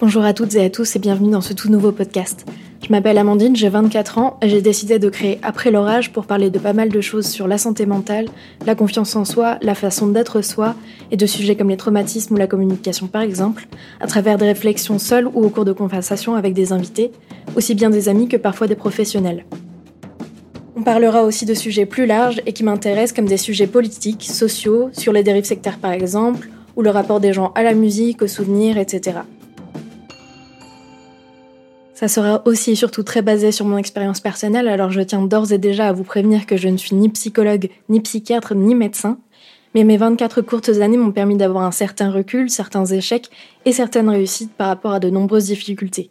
Bonjour à toutes et à tous et bienvenue dans ce tout nouveau podcast. Je m'appelle Amandine, j'ai 24 ans et j'ai décidé de créer Après l'orage pour parler de pas mal de choses sur la santé mentale, la confiance en soi, la façon d'être soi et de sujets comme les traumatismes ou la communication par exemple, à travers des réflexions seules ou au cours de conversations avec des invités, aussi bien des amis que parfois des professionnels. On parlera aussi de sujets plus larges et qui m'intéressent comme des sujets politiques, sociaux, sur les dérives sectaires par exemple, ou le rapport des gens à la musique, aux souvenirs, etc. Ça sera aussi et surtout très basé sur mon expérience personnelle, alors je tiens d'ores et déjà à vous prévenir que je ne suis ni psychologue, ni psychiatre, ni médecin. Mais mes 24 courtes années m'ont permis d'avoir un certain recul, certains échecs et certaines réussites par rapport à de nombreuses difficultés.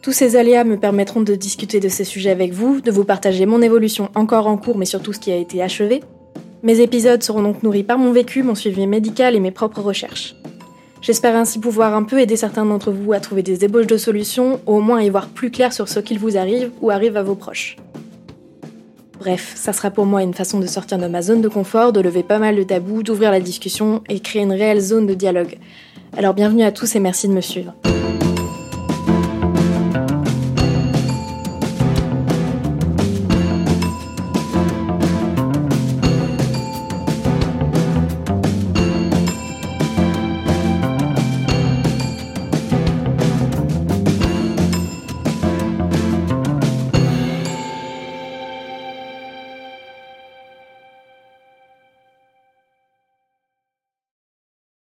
Tous ces aléas me permettront de discuter de ces sujets avec vous, de vous partager mon évolution encore en cours mais surtout ce qui a été achevé. Mes épisodes seront donc nourris par mon vécu, mon suivi médical et mes propres recherches. J'espère ainsi pouvoir un peu aider certains d'entre vous à trouver des ébauches de solutions, ou au moins y voir plus clair sur ce qu'il vous arrive ou arrive à vos proches. Bref, ça sera pour moi une façon de sortir de ma zone de confort, de lever pas mal de tabous, d'ouvrir la discussion et créer une réelle zone de dialogue. Alors bienvenue à tous et merci de me suivre.